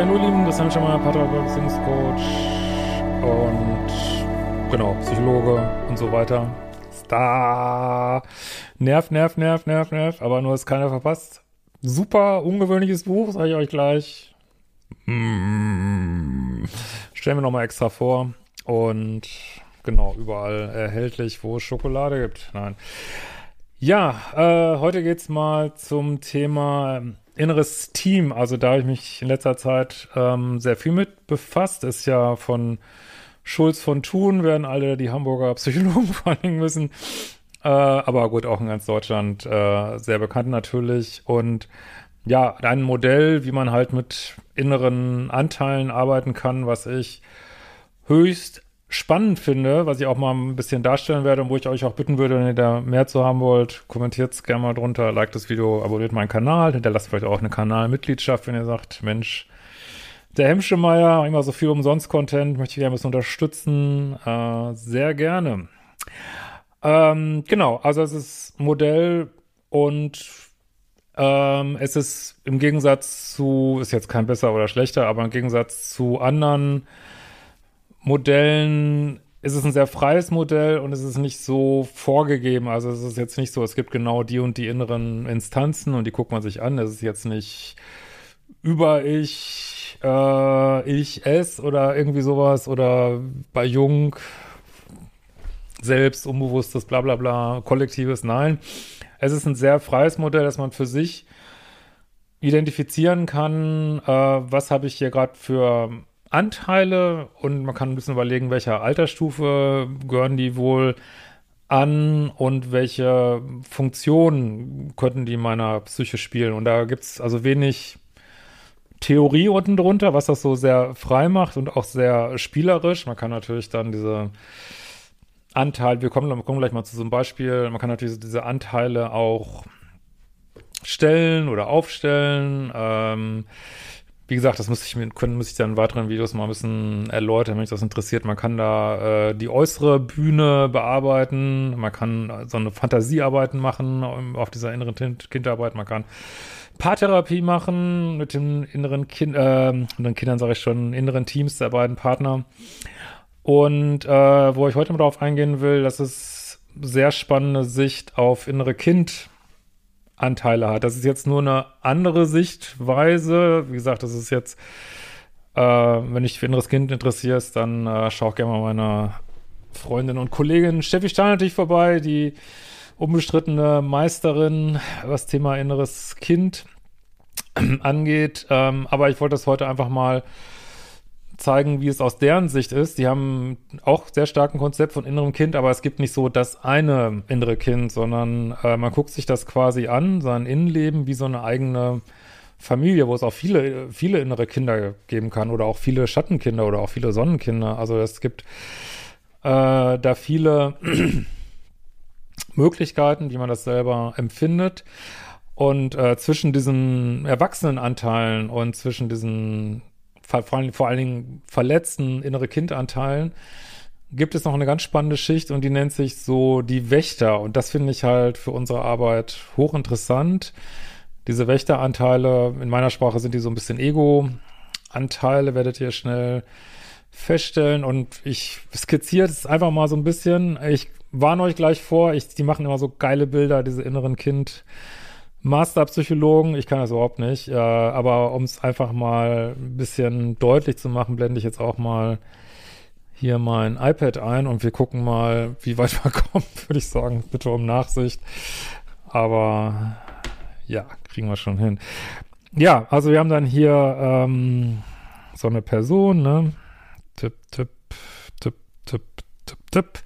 Ja, nur lieben, das sind schon mal Paartherapeut, Beziehungscoach und genau, Psychologe und so weiter. Star. Nerv, nerv, nerv, nerv, nerv, aber nur ist keiner verpasst. Super ungewöhnliches Buch, sage ich euch gleich. Mm. Stellen wir nochmal extra vor. Und genau, überall erhältlich, wo es Schokolade gibt. Nein. Ja, äh, heute geht's mal zum Thema inneres Team. Also da habe ich mich in letzter Zeit ähm, sehr viel mit befasst. Ist ja von Schulz von Thun, werden alle die Hamburger Psychologen vor allen Dingen wissen. Äh, aber gut, auch in ganz Deutschland äh, sehr bekannt natürlich. Und ja, ein Modell, wie man halt mit inneren Anteilen arbeiten kann, was ich höchst spannend finde, was ich auch mal ein bisschen darstellen werde und wo ich euch auch bitten würde, wenn ihr da mehr zu haben wollt, kommentiert es gerne mal drunter, liked das Video, abonniert meinen Kanal, hinterlasst vielleicht auch eine Kanalmitgliedschaft, wenn ihr sagt, Mensch, der Hemschemeyer, immer so viel Umsonst-Content, möchte ich gerne ein bisschen unterstützen, äh, sehr gerne. Ähm, genau, also es ist Modell und ähm, es ist im Gegensatz zu, ist jetzt kein besser oder schlechter, aber im Gegensatz zu anderen Modellen ist es ein sehr freies Modell und es ist nicht so vorgegeben. Also es ist jetzt nicht so, es gibt genau die und die inneren Instanzen und die guckt man sich an. Es ist jetzt nicht über ich, äh, ich, es oder irgendwie sowas oder bei Jung selbst, unbewusstes, bla bla bla, kollektives. Nein, es ist ein sehr freies Modell, dass man für sich identifizieren kann, äh, was habe ich hier gerade für Anteile und man kann ein bisschen überlegen, welcher Altersstufe gehören die wohl an und welche Funktionen könnten die in meiner Psyche spielen. Und da gibt's also wenig Theorie unten drunter, was das so sehr frei macht und auch sehr spielerisch. Man kann natürlich dann diese Anteile, wir kommen, wir kommen gleich mal zu so einem Beispiel, man kann natürlich diese Anteile auch stellen oder aufstellen. Ähm, wie gesagt, das muss ich, können, muss ich dann in weiteren Videos mal ein bisschen erläutern, wenn mich das interessiert. Man kann da äh, die äußere Bühne bearbeiten, man kann so eine Fantasiearbeiten machen auf dieser inneren Kindarbeit, man kann Paartherapie machen mit den inneren Kind, äh, den Kindern sage ich schon, inneren Teams der beiden Partner. Und äh, wo ich heute mal drauf eingehen will, das ist sehr spannende Sicht auf innere Kind Anteile hat. Das ist jetzt nur eine andere Sichtweise. Wie gesagt, das ist jetzt, äh, wenn dich für inneres Kind interessierst, dann äh, schau gerne mal meine Freundin und Kollegin Steffi Stein natürlich vorbei, die unbestrittene Meisterin, was Thema inneres Kind angeht. Ähm, aber ich wollte das heute einfach mal zeigen, wie es aus deren Sicht ist. Die haben auch sehr starken Konzept von innerem Kind, aber es gibt nicht so das eine innere Kind, sondern äh, man guckt sich das quasi an, sein Innenleben wie so eine eigene Familie, wo es auch viele, viele innere Kinder geben kann oder auch viele Schattenkinder oder auch viele Sonnenkinder. Also es gibt äh, da viele Möglichkeiten, wie man das selber empfindet. Und äh, zwischen diesen Erwachsenenanteilen und zwischen diesen vor, vor allen Dingen verletzten innere Kindanteilen, gibt es noch eine ganz spannende Schicht und die nennt sich so die Wächter. Und das finde ich halt für unsere Arbeit hochinteressant. Diese Wächteranteile, in meiner Sprache sind die so ein bisschen Ego-Anteile, werdet ihr schnell feststellen. Und ich skizziere es einfach mal so ein bisschen. Ich warne euch gleich vor, ich, die machen immer so geile Bilder, diese inneren Kind- Masterpsychologen, ich kann das überhaupt nicht, äh, aber um es einfach mal ein bisschen deutlich zu machen, blende ich jetzt auch mal hier mein iPad ein und wir gucken mal, wie weit wir kommen, würde ich sagen. Bitte um Nachsicht. Aber ja, kriegen wir schon hin. ja, also wir haben dann hier ähm, so eine Person, ne? Tipp, tipp, tipp, tipp, tipp, tipp.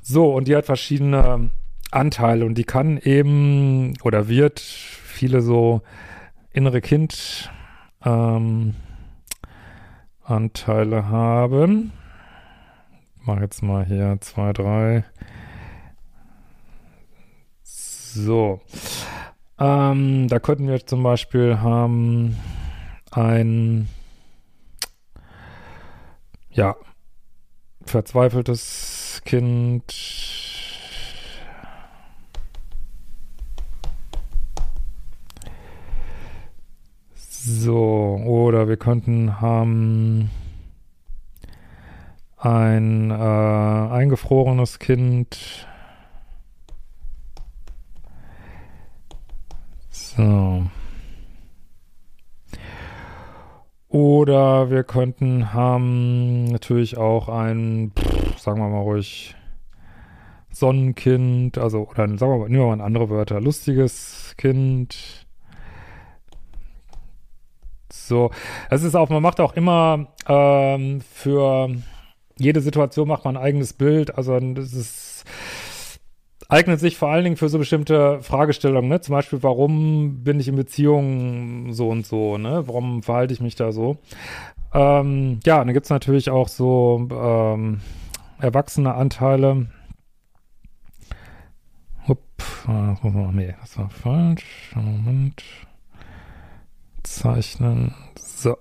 So, und die hat verschiedene Anteile und die kann eben oder wird viele so innere Kind ähm, Anteile haben. Ich mache jetzt mal hier zwei, drei. So. Ähm, da könnten wir zum Beispiel haben ein ja verzweifeltes Kind So, oder wir könnten haben ein äh, eingefrorenes Kind. So. Oder wir könnten haben natürlich auch ein, pff, sagen wir mal ruhig, Sonnenkind, also, oder sagen wir mal, nehmen wir mal andere Wörter, lustiges Kind so, es ist auch, man macht auch immer ähm, für jede Situation macht man ein eigenes Bild. Also das ist, eignet sich vor allen Dingen für so bestimmte Fragestellungen, ne? Zum Beispiel, warum bin ich in Beziehungen so und so, ne? Warum verhalte ich mich da so? Ähm, ja, dann gibt's natürlich auch so ähm, erwachsene Anteile. Hup, ah, nee, das war falsch. Moment zeichnen. So.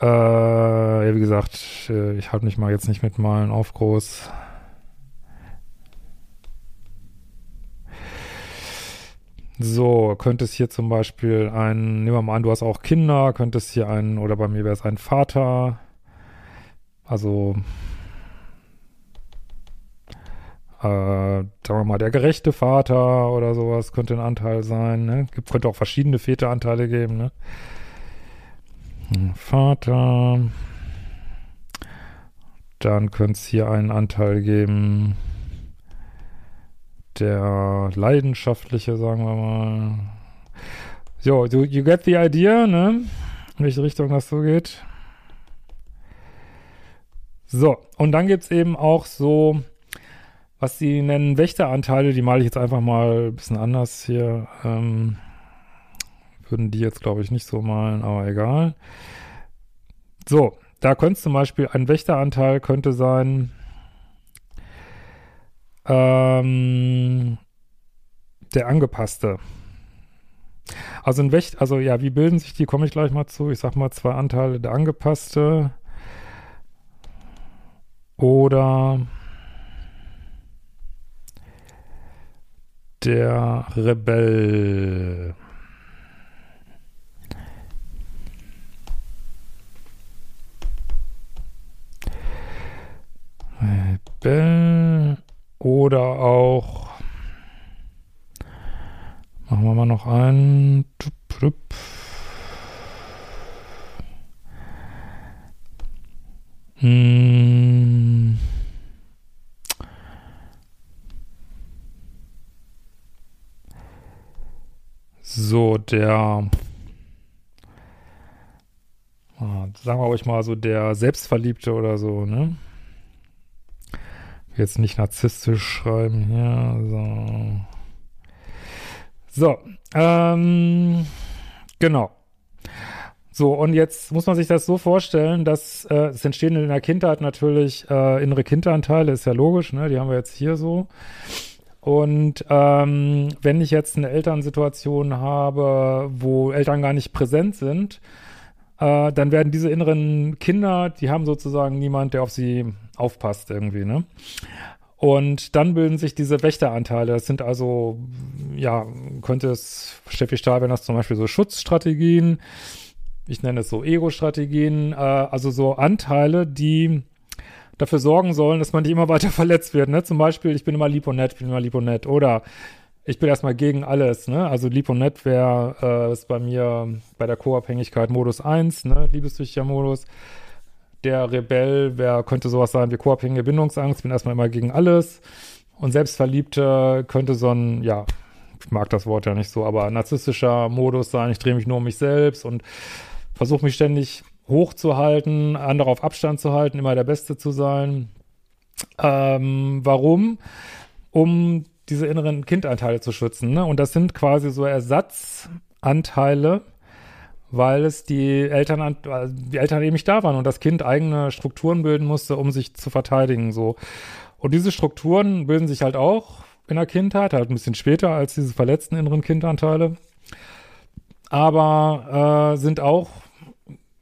Äh, ja, wie gesagt, äh, ich halte mich mal jetzt nicht mit Malen auf groß. So, könnte es hier zum Beispiel ein, nehmen wir mal an, du hast auch Kinder, könnte es hier ein, oder bei mir wäre es ein Vater, also äh, sagen wir mal, der gerechte Vater oder sowas könnte ein Anteil sein. Ne? Gibt, könnte auch verschiedene Väteranteile geben. Ne? Hm, Vater. Dann könnte es hier einen Anteil geben, der leidenschaftliche, sagen wir mal. So, you, you get the idea, ne? In welche Richtung das so geht. So, und dann gibt es eben auch so was sie nennen Wächteranteile, die male ich jetzt einfach mal ein bisschen anders hier. Ähm, würden die jetzt, glaube ich, nicht so malen, aber egal. So, da könnte zum Beispiel ein Wächteranteil könnte sein, ähm, der angepasste. Also ein Wächter, also ja, wie bilden sich die, komme ich gleich mal zu. Ich sag mal zwei Anteile, der angepasste oder der Rebell. Rebell oder auch machen wir mal noch einen. Hm. So, der, ah, sagen wir euch mal so, der Selbstverliebte oder so, ne? Jetzt nicht narzisstisch schreiben hier, so. So, ähm, genau. So, und jetzt muss man sich das so vorstellen, dass äh, es entstehen in der Kindheit natürlich äh, innere Kinderanteile, ist ja logisch, ne? Die haben wir jetzt hier so. Und ähm, wenn ich jetzt eine Elternsituation habe, wo Eltern gar nicht präsent sind, äh, dann werden diese inneren Kinder, die haben sozusagen niemand, der auf sie aufpasst irgendwie, ne? Und dann bilden sich diese Wächteranteile. Das sind also, ja, könnte es, Steffi Stahl, wenn das zum Beispiel so Schutzstrategien, ich nenne es so Ego-Strategien, äh, also so Anteile, die dafür sorgen sollen, dass man nicht immer weiter verletzt wird. Ne? Zum Beispiel, ich bin immer lieb und nett, ich bin immer lieb und nett. Oder ich bin erstmal gegen alles. Ne? Also lieb und nett wäre äh, bei mir bei der Co-Abhängigkeit Modus 1, ne? liebessüchtiger Modus. Der Rebell wer könnte sowas sein wie co-abhängige Bindungsangst, bin erstmal immer gegen alles. Und Selbstverliebte könnte so ein, ja, ich mag das Wort ja nicht so, aber narzisstischer Modus sein, ich drehe mich nur um mich selbst und versuche mich ständig hochzuhalten, andere auf Abstand zu halten, immer der Beste zu sein. Ähm, warum? Um diese inneren Kindanteile zu schützen. Ne? Und das sind quasi so Ersatzanteile, weil es die Eltern, die Eltern eben nicht da waren und das Kind eigene Strukturen bilden musste, um sich zu verteidigen. So. Und diese Strukturen bilden sich halt auch in der Kindheit, halt ein bisschen später als diese verletzten inneren Kindanteile. Aber äh, sind auch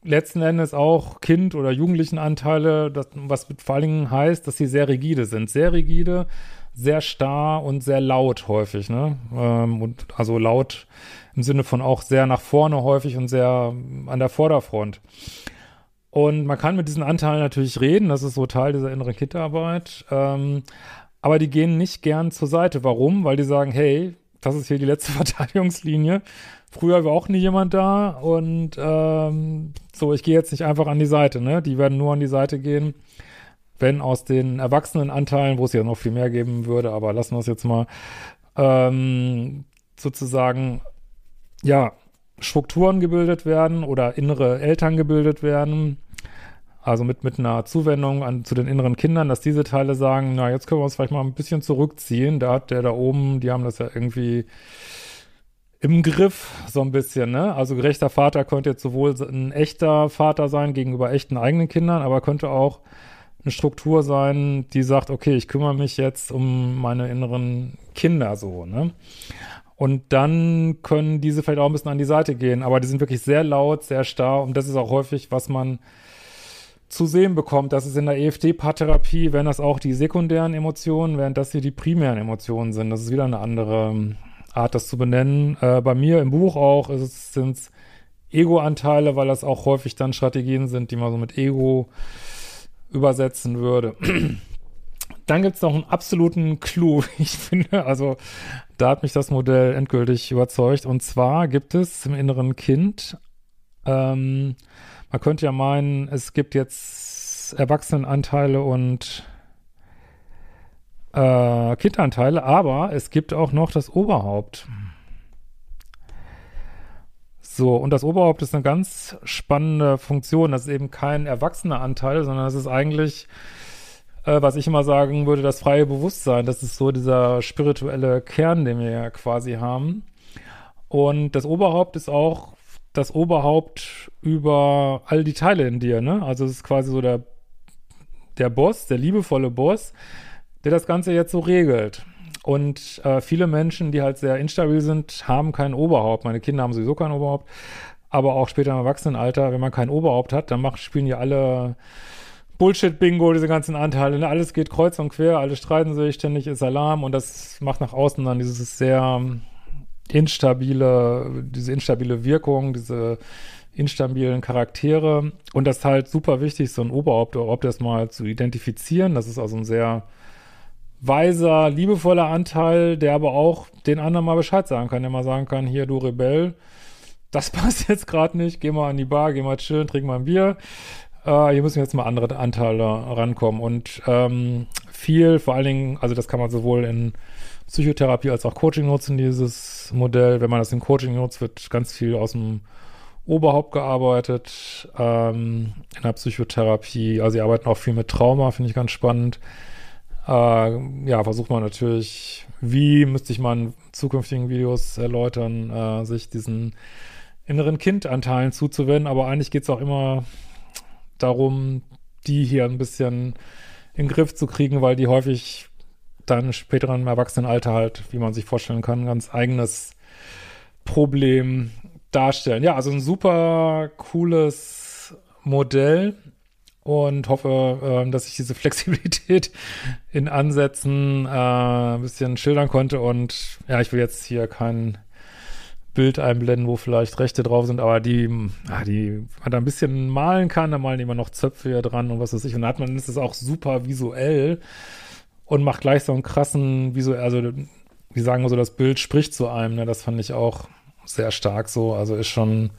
letzten Endes auch Kind- oder Jugendlichenanteile, das, was vor allen Dingen heißt, dass sie sehr rigide sind. Sehr rigide, sehr starr und sehr laut häufig, ne? Ähm, und also laut im Sinne von auch sehr nach vorne häufig und sehr an der Vorderfront. Und man kann mit diesen Anteilen natürlich reden, das ist so Teil dieser inneren Kindarbeit. Ähm, aber die gehen nicht gern zur Seite. Warum? Weil die sagen, hey, das ist hier die letzte Verteidigungslinie. Früher war auch nie jemand da und ähm, so, ich gehe jetzt nicht einfach an die Seite, ne? Die werden nur an die Seite gehen, wenn aus den Erwachsenenanteilen, wo es ja noch viel mehr geben würde, aber lassen wir es jetzt mal, ähm, sozusagen, ja, Strukturen gebildet werden oder innere Eltern gebildet werden, also mit, mit einer Zuwendung an, zu den inneren Kindern, dass diese Teile sagen, na, jetzt können wir uns vielleicht mal ein bisschen zurückziehen. Da hat der da oben, die haben das ja irgendwie im Griff, so ein bisschen, ne? Also gerechter Vater könnte jetzt sowohl ein echter Vater sein gegenüber echten eigenen Kindern, aber könnte auch eine Struktur sein, die sagt, okay, ich kümmere mich jetzt um meine inneren Kinder so, ne? Und dann können diese vielleicht auch ein bisschen an die Seite gehen, aber die sind wirklich sehr laut, sehr starr und das ist auch häufig, was man zu sehen bekommt. Das ist in der EFT-Paartherapie, wenn das auch die sekundären Emotionen, während das hier die primären Emotionen sind. Das ist wieder eine andere ähm, Art, das zu benennen. Äh, bei mir im Buch auch sind es Ego-Anteile, weil das auch häufig dann Strategien sind, die man so mit Ego übersetzen würde. Dann gibt es noch einen absoluten Clou, ich finde. Also da hat mich das Modell endgültig überzeugt. Und zwar gibt es im inneren Kind, ähm, man könnte ja meinen, es gibt jetzt Erwachsenenanteile und äh, Kindanteile, aber es gibt auch noch das Oberhaupt. So, und das Oberhaupt ist eine ganz spannende Funktion. Das ist eben kein erwachsener Anteil, sondern das ist eigentlich äh, was ich immer sagen würde, das freie Bewusstsein. Das ist so dieser spirituelle Kern, den wir ja quasi haben. Und das Oberhaupt ist auch das Oberhaupt über all die Teile in dir, ne? Also es ist quasi so der, der Boss, der liebevolle Boss, der das Ganze jetzt so regelt. Und äh, viele Menschen, die halt sehr instabil sind, haben kein Oberhaupt. Meine Kinder haben sowieso kein Oberhaupt. Aber auch später im Erwachsenenalter, wenn man kein Oberhaupt hat, dann macht, spielen ja alle Bullshit-Bingo, diese ganzen Anteile, ne? alles geht kreuz und quer, alle streiten sich, ständig ist Alarm und das macht nach außen dann dieses sehr instabile, diese instabile Wirkung, diese instabilen Charaktere. Und das ist halt super wichtig, so ein Oberhaupt oder ob das mal zu identifizieren, das ist also ein sehr weiser, liebevoller Anteil, der aber auch den anderen mal Bescheid sagen kann, der mal sagen kann, hier du Rebell, das passt jetzt gerade nicht, geh mal an die Bar, geh mal chillen, trink mal ein Bier, äh, hier müssen jetzt mal andere Anteile rankommen. Und ähm, viel, vor allen Dingen, also das kann man sowohl in Psychotherapie als auch Coaching nutzen, dieses Modell. Wenn man das in Coaching nutzt, wird ganz viel aus dem Oberhaupt gearbeitet, ähm, in der Psychotherapie. Also sie arbeiten auch viel mit Trauma, finde ich ganz spannend. Äh, ja, versucht man natürlich, wie müsste ich mal in zukünftigen Videos erläutern, äh, sich diesen inneren Kindanteilen zuzuwenden, aber eigentlich geht es auch immer darum, die hier ein bisschen in den Griff zu kriegen, weil die häufig dann später im Erwachsenenalter halt, wie man sich vorstellen kann, ganz eigenes Problem darstellen. Ja, also ein super cooles Modell und hoffe, äh, dass ich diese Flexibilität in Ansätzen äh, ein bisschen schildern konnte. Und ja, ich will jetzt hier keinen Bild einblenden, wo vielleicht Rechte drauf sind, aber die, ah, die man da ein bisschen malen kann, da malen die immer noch Zöpfe hier dran und was weiß ich. Und da hat man, ist es auch super visuell und macht gleich so einen krassen visuell, also die sagen so, das Bild spricht zu einem, ne? Das fand ich auch sehr stark so. Also ist schon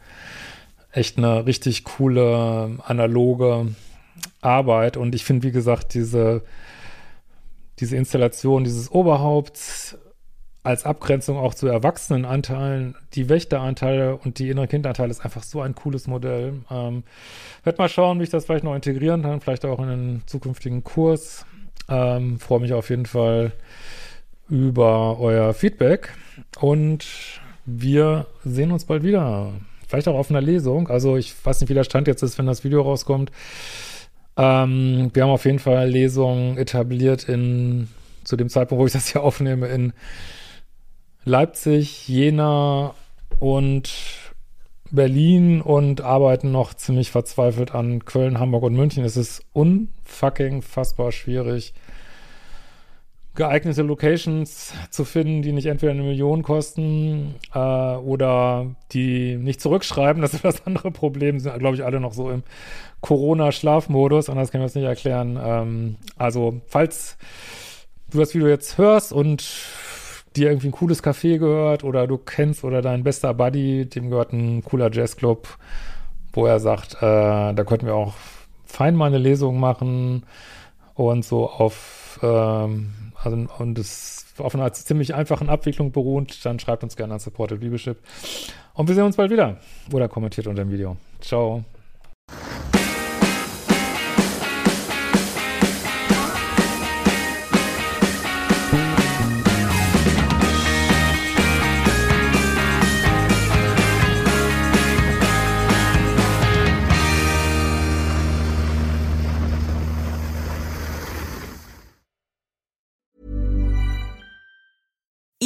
echt eine richtig coole analoge Arbeit. Und ich finde, wie gesagt, diese, diese Installation dieses Oberhaupts als Abgrenzung auch zu Erwachsenenanteilen, die Wächteranteile und die innere Kindanteile ist einfach so ein cooles Modell. Ähm, werde mal schauen, wie ich das vielleicht noch integrieren kann, vielleicht auch in einen zukünftigen Kurs. Ähm, Freue mich auf jeden Fall über euer Feedback und wir sehen uns bald wieder. Vielleicht auch auf einer Lesung. Also ich weiß nicht, wie der Stand jetzt ist, wenn das Video rauskommt. Ähm, wir haben auf jeden Fall Lesungen etabliert in zu dem Zeitpunkt, wo ich das hier aufnehme, in Leipzig, Jena und Berlin und arbeiten noch ziemlich verzweifelt an Köln, Hamburg und München. Es ist unfucking fassbar schwierig, geeignete Locations zu finden, die nicht entweder eine Million kosten äh, oder die nicht zurückschreiben. Das ist das andere Problem. Sind, glaube ich, alle noch so im Corona-Schlafmodus. Anders kann ich das nicht erklären. Ähm, also, falls du das Video jetzt hörst und dir irgendwie ein cooles Café gehört oder du kennst oder dein bester Buddy, dem gehört ein cooler Jazzclub, wo er sagt, äh, da könnten wir auch fein mal eine Lesung machen und so auf, ähm, also, und es auf einer ziemlich einfachen Abwicklung beruht, dann schreibt uns gerne an Supported Leadership. Und wir sehen uns bald wieder. Oder kommentiert unter dem Video. Ciao.